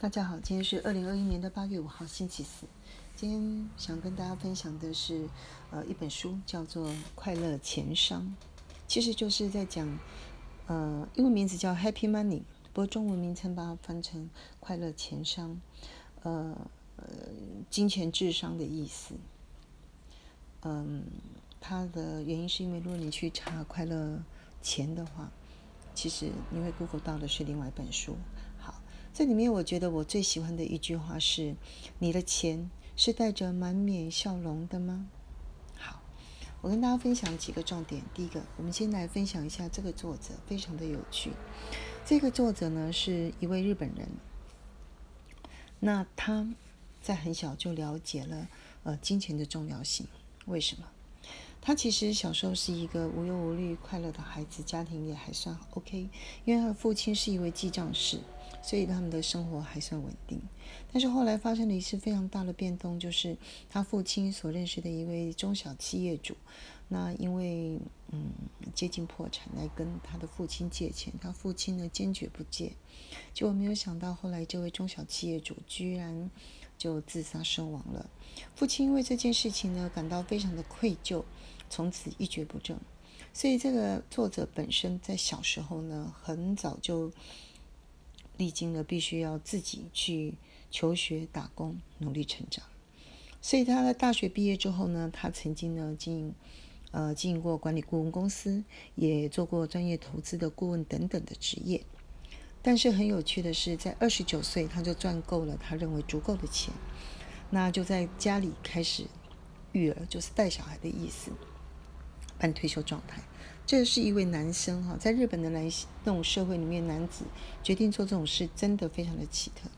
大家好，今天是二零二一年的八月五号，星期四。今天想跟大家分享的是，呃，一本书叫做《快乐钱商》，其实就是在讲，呃，英文名字叫 Happy Money，不过中文名称把它翻成快乐钱商，呃，金钱智商的意思。嗯，它的原因是因为如果你去查快乐钱的话，其实你会 Google 到的是另外一本书。这里面我觉得我最喜欢的一句话是：“你的钱是带着满面笑容的吗？”好，我跟大家分享几个重点。第一个，我们先来分享一下这个作者，非常的有趣。这个作者呢是一位日本人，那他在很小就了解了呃金钱的重要性。为什么？他其实小时候是一个无忧无虑、快乐的孩子，家庭也还算 OK，因为他的父亲是一位记账师。所以他们的生活还算稳定，但是后来发生了一次非常大的变动，就是他父亲所认识的一位中小企业主，那因为嗯接近破产来跟他的父亲借钱，他父亲呢坚决不借，结果没有想到后来这位中小企业主居然就自杀身亡了，父亲因为这件事情呢感到非常的愧疚，从此一蹶不振，所以这个作者本身在小时候呢很早就。历经了必须要自己去求学、打工、努力成长，所以他在大学毕业之后呢，他曾经呢经呃经营过管理顾问公司，也做过专业投资的顾问等等的职业。但是很有趣的是，在二十九岁他就赚够了他认为足够的钱，那就在家里开始育儿，就是带小孩的意思，半退休状态。这是一位男生哈，在日本的男那种社会里面，男子决定做这种事，真的非常的奇特。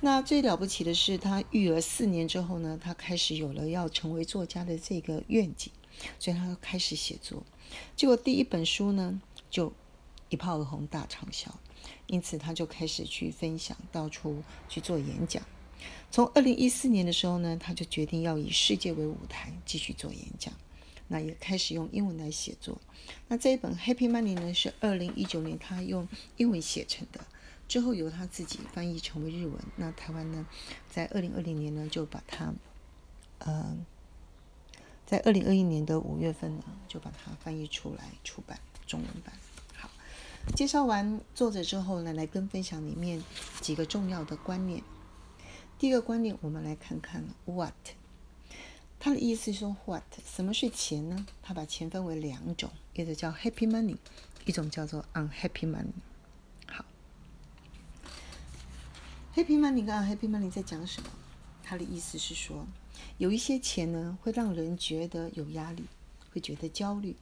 那最了不起的是，他育儿四年之后呢，他开始有了要成为作家的这个愿景，所以他开始写作。结果第一本书呢，就一炮而红，大畅销。因此，他就开始去分享，到处去做演讲。从二零一四年的时候呢，他就决定要以世界为舞台，继续做演讲。那也开始用英文来写作。那这一本《Happy Money》呢，是二零一九年他用英文写成的，之后由他自己翻译成为日文。那台湾呢，在二零二零年呢，就把它，呃，在二零二一年的五月份呢，就把它翻译出来出版中文版。好，介绍完作者之后呢，来跟分享里面几个重要的观念。第一个观念，我们来看看 What。他的意思是说，what 什么是钱呢？他把钱分为两种，一种叫 happy money，一种叫做 unhappy money。好，happy money 跟 unhappy money 在讲什么？他的意思是说，有一些钱呢，会让人觉得有压力，会觉得焦虑，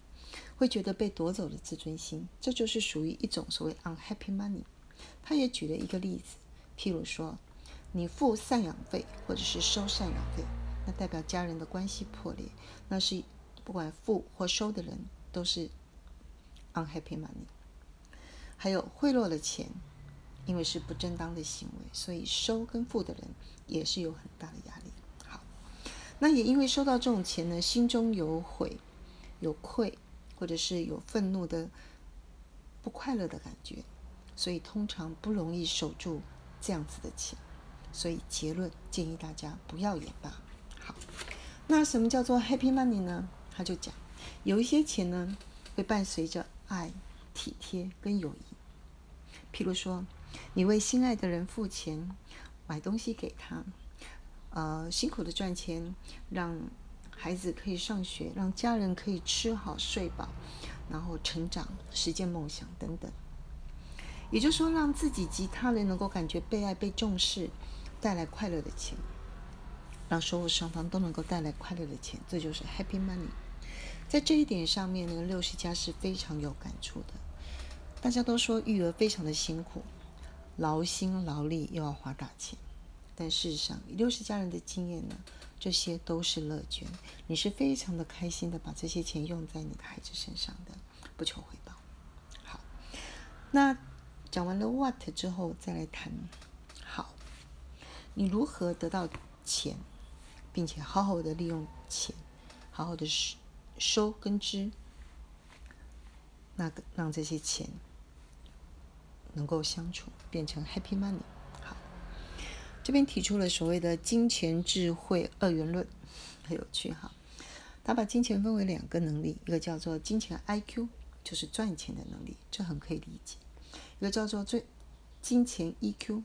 会觉得被夺走了自尊心，这就是属于一种所谓 unhappy money。他也举了一个例子，譬如说，你付赡养费或者是收赡养费。那代表家人的关系破裂，那是不管付或收的人都是 unhappy money。还有贿赂的钱，因为是不正当的行为，所以收跟付的人也是有很大的压力。好，那也因为收到这种钱呢，心中有悔、有愧，或者是有愤怒的不快乐的感觉，所以通常不容易守住这样子的钱。所以结论建议大家不要也罢。好，那什么叫做 happy money 呢？他就讲，有一些钱呢会伴随着爱、体贴跟友谊。譬如说，你为心爱的人付钱，买东西给他，呃，辛苦的赚钱，让孩子可以上学，让家人可以吃好睡饱，然后成长，实现梦想等等。也就是说，让自己及他人能够感觉被爱、被重视，带来快乐的钱。让收入双方都能够带来快乐的钱，这就是 happy money。在这一点上面呢，六十家是非常有感触的。大家都说育儿非常的辛苦，劳心劳力又要花大钱，但事实上，六十家人的经验呢，这些都是乐捐。你是非常的开心的把这些钱用在你的孩子身上的，不求回报。好，那讲完了 what 之后，再来谈好，你如何得到钱？并且好好的利用钱，好好的收收跟支，那个让这些钱能够相处，变成 happy money。好，这边提出了所谓的金钱智慧二元论，很有趣哈。他把金钱分为两个能力，一个叫做金钱 IQ，就是赚钱的能力，这很可以理解；一个叫做最金钱 EQ，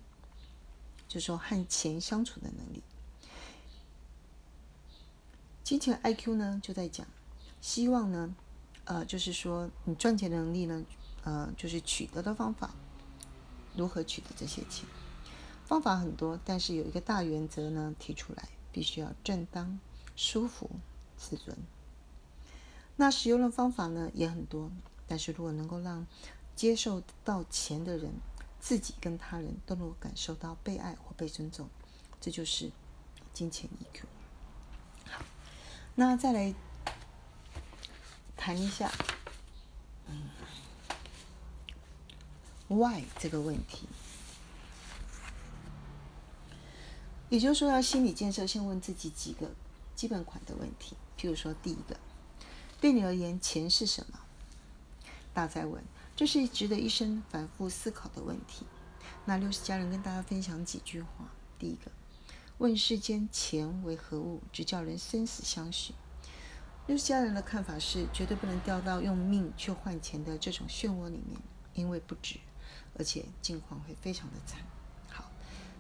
就是说和钱相处的能力。金钱 IQ 呢，就在讲希望呢，呃，就是说你赚钱能力呢，呃，就是取得的方法，如何取得这些钱？方法很多，但是有一个大原则呢，提出来必须要正当、舒服、自尊。那使用的方法呢也很多，但是如果能够让接受到钱的人，自己跟他人都能够感受到被爱或被尊重，这就是金钱 EQ。那再来谈一下，嗯，Why 这个问题。也就是说，要心理建设，先问自己几个基本款的问题。譬如说，第一个，对你而言，钱是什么？大在问，这是值得一生反复思考的问题。那六十家人跟大家分享几句话。第一个，问世间钱为何物，只叫人生死相许。六十家人的看法是，绝对不能掉到用命去换钱的这种漩涡里面，因为不值，而且境况会非常的惨。好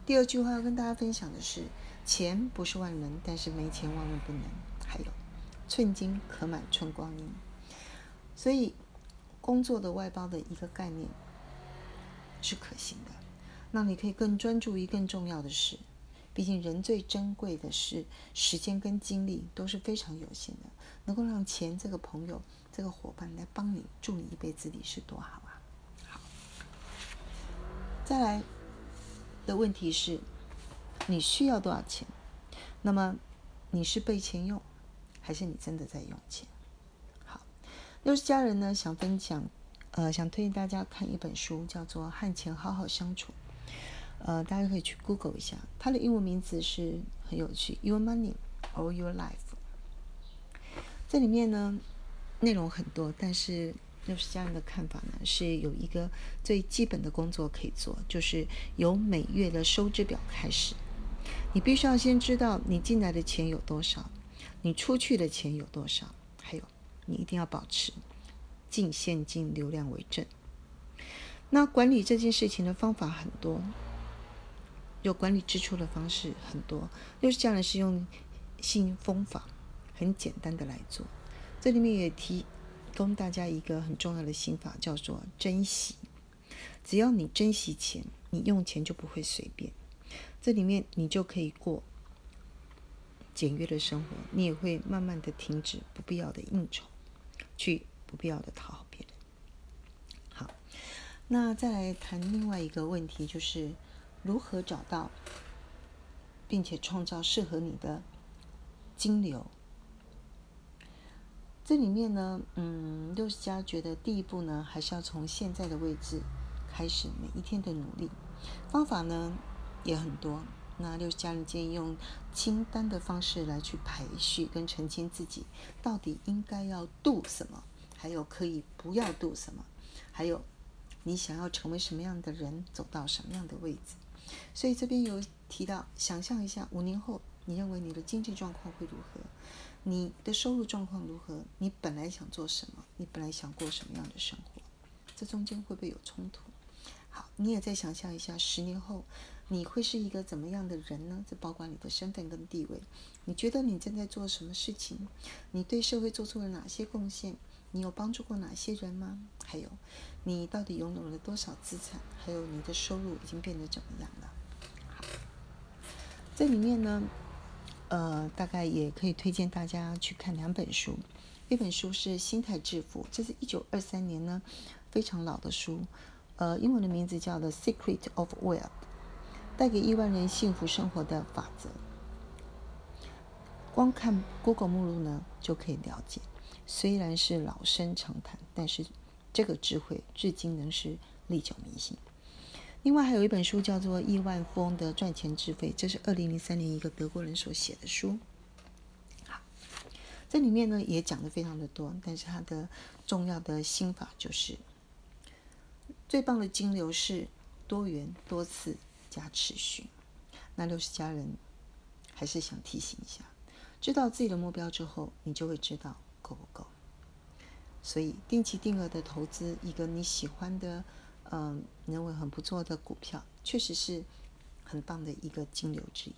第二句话要跟大家分享的是：钱不是万能，但是没钱万万不能。还有，寸金可买寸光阴。所以，工作的外包的一个概念是可行的。那你可以更专注于更重要的事。毕竟，人最珍贵的是时间跟精力都是非常有限的。能够让钱这个朋友、这个伙伴来帮你助你一辈子，你是多好啊！好，再来。的问题是，你需要多少钱？那么你是被钱用，还是你真的在用钱？好，六十家人呢想分享，呃，想推荐大家看一本书，叫做《和钱好好相处》。呃，大家可以去 Google 一下，它的英文名字是很有趣，Your Money or Your Life。这里面呢内容很多，但是。六十家人的看法呢，是有一个最基本的工作可以做，就是由每月的收支表开始。你必须要先知道你进来的钱有多少，你出去的钱有多少，还有你一定要保持净现金流量为正。那管理这件事情的方法很多，有管理支出的方式很多。六十家人是用信封法，很简单的来做。这里面也提。供大家一个很重要的心法，叫做珍惜。只要你珍惜钱，你用钱就不会随便。这里面你就可以过简约的生活，你也会慢慢的停止不必要的应酬，去不必要的讨好别人。好，那再来谈另外一个问题，就是如何找到并且创造适合你的金流。这里面呢，嗯，六十家觉得第一步呢，还是要从现在的位置开始，每一天的努力。方法呢也很多。那六十家人建议用清单的方式来去排序跟澄清自己到底应该要 do 什么，还有可以不要 do 什么，还有你想要成为什么样的人，走到什么样的位置。所以这边有提到，想象一下五年后，你认为你的经济状况会如何？你的收入状况如何？你本来想做什么？你本来想过什么样的生活？这中间会不会有冲突？好，你也再想象一下，十年后你会是一个怎么样的人呢？这包括你的身份跟地位。你觉得你正在做什么事情？你对社会做出了哪些贡献？你有帮助过哪些人吗？还有，你到底拥有了多少资产？还有，你的收入已经变得怎么样了？好，这里面呢？呃，大概也可以推荐大家去看两本书，一本书是《心态致富》，这是一九二三年呢非常老的书，呃，英文的名字叫《The Secret of Wealth》，带给亿万人幸福生活的法则。光看 Google 目录呢就可以了解，虽然是老生常谈，但是这个智慧至今仍是历久弥新。另外还有一本书叫做《亿万富翁的赚钱智慧》，这是二零零三年一个德国人所写的书。好，这里面呢也讲的非常的多，但是它的重要的心法就是：最棒的金流是多元、多次加持续。那六十家人还是想提醒一下，知道自己的目标之后，你就会知道够不够。所以定期定额的投资一个你喜欢的，嗯，认为很不错的股票，确实是很棒的一个金流之一。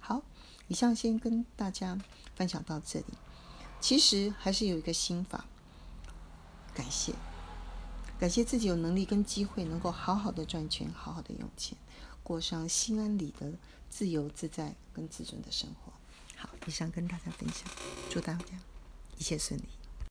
好，以上先跟大家分享到这里。其实还是有一个心法，感谢，感谢自己有能力跟机会，能够好好的赚钱，好好的用钱，过上心安理得、自由自在跟自尊的生活。好，以上跟大家分享，祝大家一切顺利。